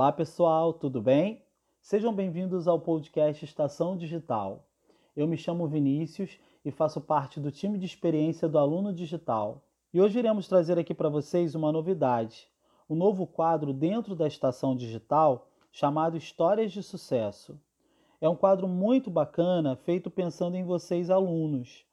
Olá pessoal, tudo bem? Sejam bem-vindos ao podcast Estação Digital. Eu me chamo Vinícius e faço parte do time de experiência do Aluno Digital. E hoje iremos trazer aqui para vocês uma novidade, um novo quadro dentro da Estação Digital chamado Histórias de Sucesso. É um quadro muito bacana feito pensando em vocês, alunos.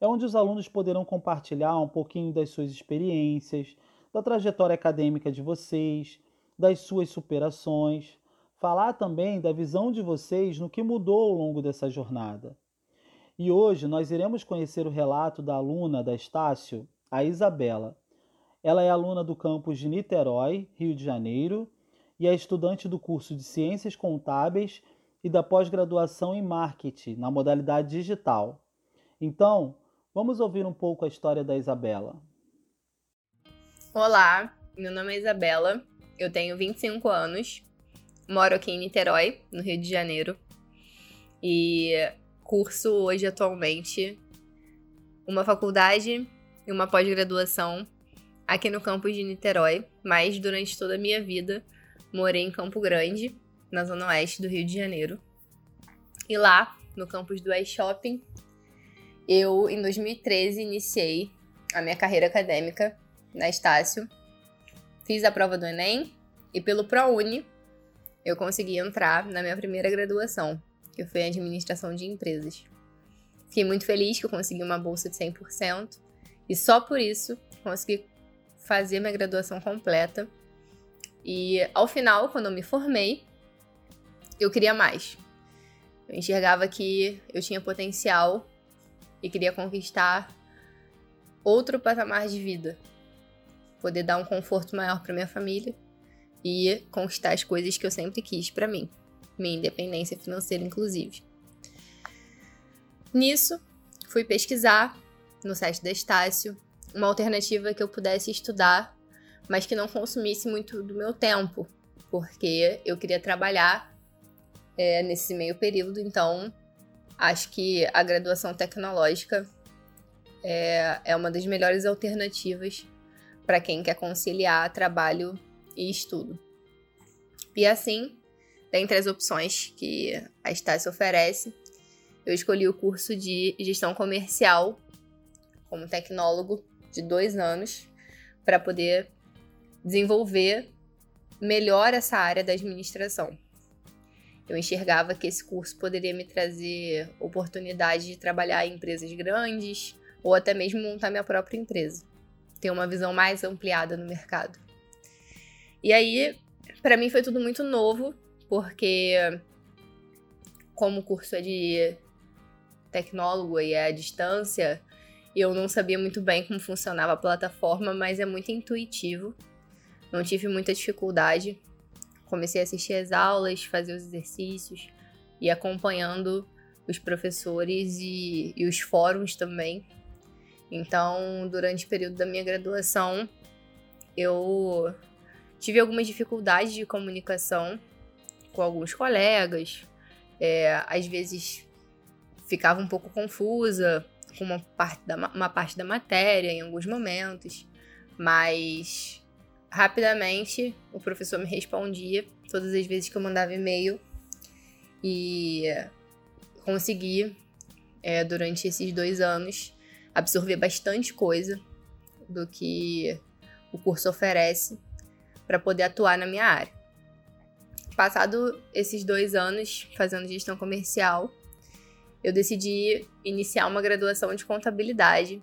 É onde os alunos poderão compartilhar um pouquinho das suas experiências, da trajetória acadêmica de vocês, das suas superações, falar também da visão de vocês no que mudou ao longo dessa jornada. E hoje nós iremos conhecer o relato da aluna da Estácio, a Isabela. Ela é aluna do campus de Niterói, Rio de Janeiro, e é estudante do curso de Ciências Contábeis e da pós-graduação em Marketing, na modalidade digital. Então, vamos ouvir um pouco a história da Isabela. Olá, meu nome é Isabela, eu tenho 25 anos, moro aqui em Niterói, no Rio de Janeiro, e curso hoje atualmente uma faculdade e uma pós-graduação aqui no campus de Niterói, mas durante toda a minha vida morei em Campo Grande, na zona oeste do Rio de Janeiro. E lá, no campus do West Shopping, eu em 2013 iniciei a minha carreira acadêmica na Estácio Fiz a prova do Enem e pelo ProUni eu consegui entrar na minha primeira graduação, que foi em Administração de Empresas. Fiquei muito feliz que eu consegui uma bolsa de 100% e só por isso consegui fazer minha graduação completa. E ao final, quando eu me formei, eu queria mais. Eu enxergava que eu tinha potencial e queria conquistar outro patamar de vida poder dar um conforto maior para minha família e conquistar as coisas que eu sempre quis para mim, minha independência financeira, inclusive. Nisso, fui pesquisar no site da Estácio uma alternativa que eu pudesse estudar, mas que não consumisse muito do meu tempo, porque eu queria trabalhar é, nesse meio período, então acho que a graduação tecnológica é, é uma das melhores alternativas para quem quer conciliar trabalho e estudo. E assim, dentre as opções que a Estácio oferece, eu escolhi o curso de gestão comercial como tecnólogo de dois anos para poder desenvolver melhor essa área da administração. Eu enxergava que esse curso poderia me trazer oportunidade de trabalhar em empresas grandes ou até mesmo montar minha própria empresa ter uma visão mais ampliada no mercado. E aí, para mim foi tudo muito novo, porque como o curso é de tecnólogo e é à distância, eu não sabia muito bem como funcionava a plataforma, mas é muito intuitivo. Não tive muita dificuldade. Comecei a assistir as aulas, fazer os exercícios e acompanhando os professores e, e os fóruns também então, durante o período da minha graduação, eu tive algumas dificuldades de comunicação com alguns colegas. É, às vezes ficava um pouco confusa com uma parte, da, uma parte da matéria em alguns momentos, mas rapidamente o professor me respondia todas as vezes que eu mandava e-mail e consegui, é, durante esses dois anos, absorver bastante coisa do que o curso oferece para poder atuar na minha área. Passado esses dois anos fazendo gestão comercial, eu decidi iniciar uma graduação de contabilidade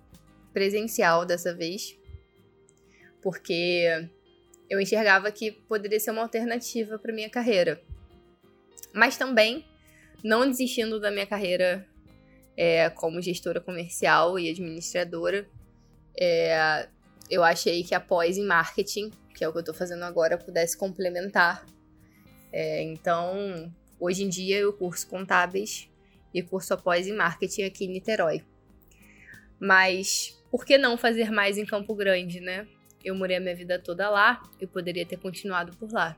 presencial dessa vez, porque eu enxergava que poderia ser uma alternativa para minha carreira. Mas também não desistindo da minha carreira é, como gestora comercial e administradora. É, eu achei que a pós em marketing, que é o que eu estou fazendo agora, pudesse complementar. É, então, hoje em dia eu curso contábeis e curso após em marketing aqui em Niterói. Mas por que não fazer mais em Campo Grande, né? Eu morei a minha vida toda lá e poderia ter continuado por lá.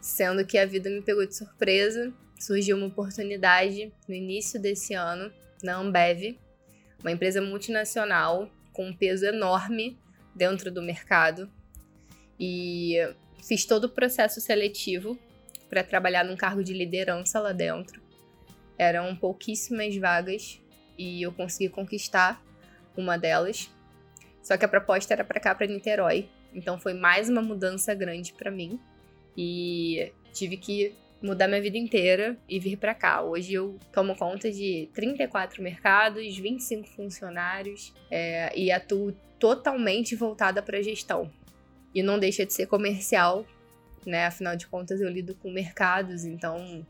Sendo que a vida me pegou de surpresa surgiu uma oportunidade no início desse ano na Ambev, uma empresa multinacional com um peso enorme dentro do mercado. E fiz todo o processo seletivo para trabalhar num cargo de liderança lá dentro. Eram pouquíssimas vagas e eu consegui conquistar uma delas. Só que a proposta era para cá, para Niterói. Então foi mais uma mudança grande para mim e tive que mudar minha vida inteira e vir para cá. Hoje eu tomo conta de 34 mercados, 25 funcionários é, e atuo totalmente voltada para gestão. E não deixa de ser comercial, né? Afinal de contas, eu lido com mercados, então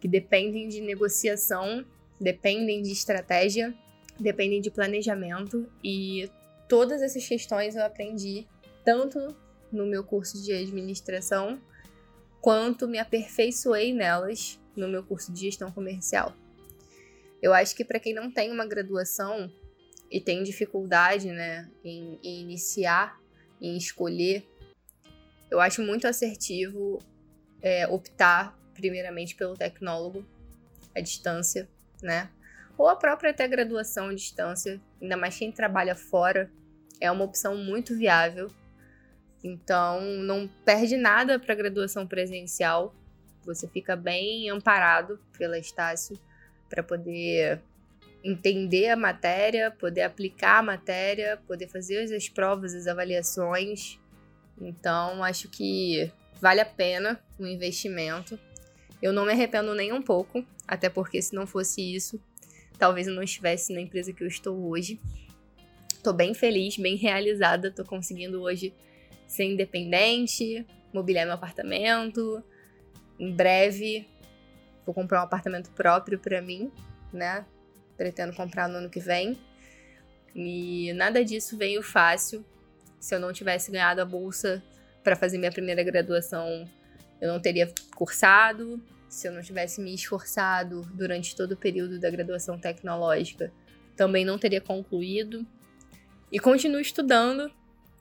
que dependem de negociação, dependem de estratégia, dependem de planejamento e todas essas questões eu aprendi tanto no meu curso de administração quanto me aperfeiçoei nelas no meu curso de gestão comercial. Eu acho que para quem não tem uma graduação e tem dificuldade, né, em, em iniciar, em escolher, eu acho muito assertivo é, optar primeiramente pelo tecnólogo à distância, né? Ou a própria até graduação à distância, ainda mais quem trabalha fora, é uma opção muito viável então, não perde nada para a graduação presencial. Você fica bem amparado pela Estácio para poder entender a matéria, poder aplicar a matéria, poder fazer as provas, as avaliações. Então, acho que vale a pena o investimento. Eu não me arrependo nem um pouco, até porque se não fosse isso, talvez eu não estivesse na empresa que eu estou hoje. Estou bem feliz, bem realizada, estou conseguindo hoje ser independente, mobiliar meu apartamento. Em breve, vou comprar um apartamento próprio para mim, né? Pretendo comprar no ano que vem. E nada disso veio fácil. Se eu não tivesse ganhado a bolsa para fazer minha primeira graduação, eu não teria cursado. Se eu não tivesse me esforçado durante todo o período da graduação tecnológica, também não teria concluído. E continuo estudando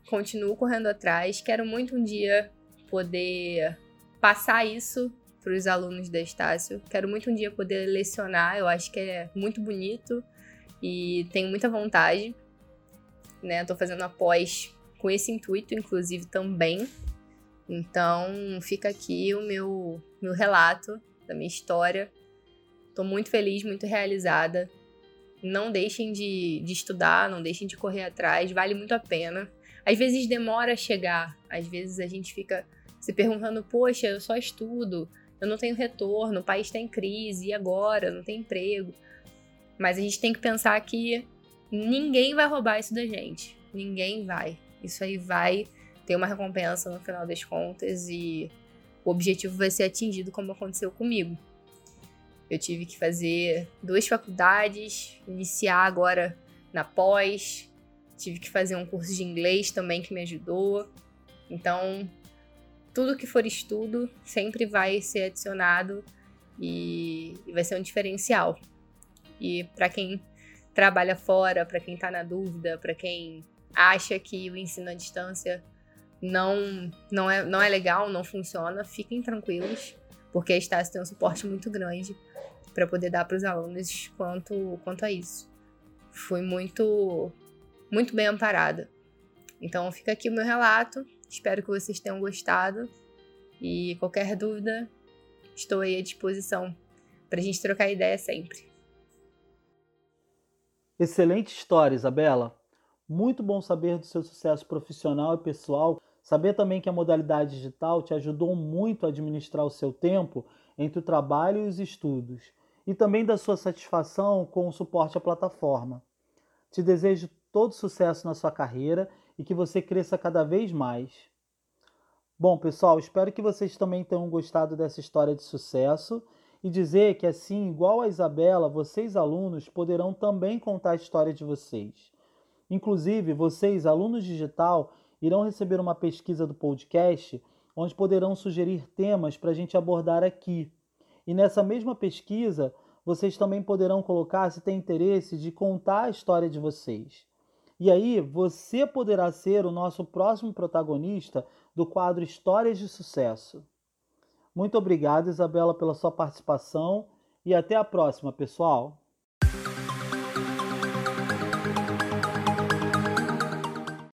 continuo correndo atrás. Quero muito um dia poder passar isso para os alunos da Estácio. Quero muito um dia poder lecionar. Eu acho que é muito bonito e tenho muita vontade. Né? Fazendo a pós com esse intuito, inclusive, também. Então, fica aqui o meu, meu relato da minha história. Tô muito feliz, muito realizada. Não deixem de, de estudar, não deixem de correr atrás, vale muito a pena. Às vezes demora a chegar, às vezes a gente fica se perguntando: poxa, eu só estudo, eu não tenho retorno, o país está em crise, e agora? Não tem emprego. Mas a gente tem que pensar que ninguém vai roubar isso da gente. Ninguém vai. Isso aí vai ter uma recompensa no final das contas e o objetivo vai ser atingido, como aconteceu comigo. Eu tive que fazer duas faculdades, iniciar agora na pós, Tive que fazer um curso de inglês também que me ajudou. Então, tudo que for estudo sempre vai ser adicionado e, e vai ser um diferencial. E para quem trabalha fora, para quem está na dúvida, para quem acha que o ensino à distância não, não, é, não é legal, não funciona, fiquem tranquilos, porque a Estácio tem um suporte muito grande para poder dar para os alunos quanto, quanto a isso. Fui muito muito bem amparada. Então fica aqui o meu relato. Espero que vocês tenham gostado. E qualquer dúvida, estou aí à disposição para a gente trocar ideia sempre. Excelente história, Isabela. Muito bom saber do seu sucesso profissional e pessoal. Saber também que a modalidade digital te ajudou muito a administrar o seu tempo entre o trabalho e os estudos. E também da sua satisfação com o suporte à plataforma. Te desejo todo sucesso na sua carreira e que você cresça cada vez mais. Bom, pessoal, espero que vocês também tenham gostado dessa história de sucesso e dizer que, assim, igual a Isabela, vocês, alunos, poderão também contar a história de vocês. Inclusive, vocês, alunos digital, irão receber uma pesquisa do podcast onde poderão sugerir temas para a gente abordar aqui. E nessa mesma pesquisa, vocês também poderão colocar se tem interesse de contar a história de vocês. E aí você poderá ser o nosso próximo protagonista do quadro Histórias de Sucesso. Muito obrigado, Isabela, pela sua participação e até a próxima, pessoal!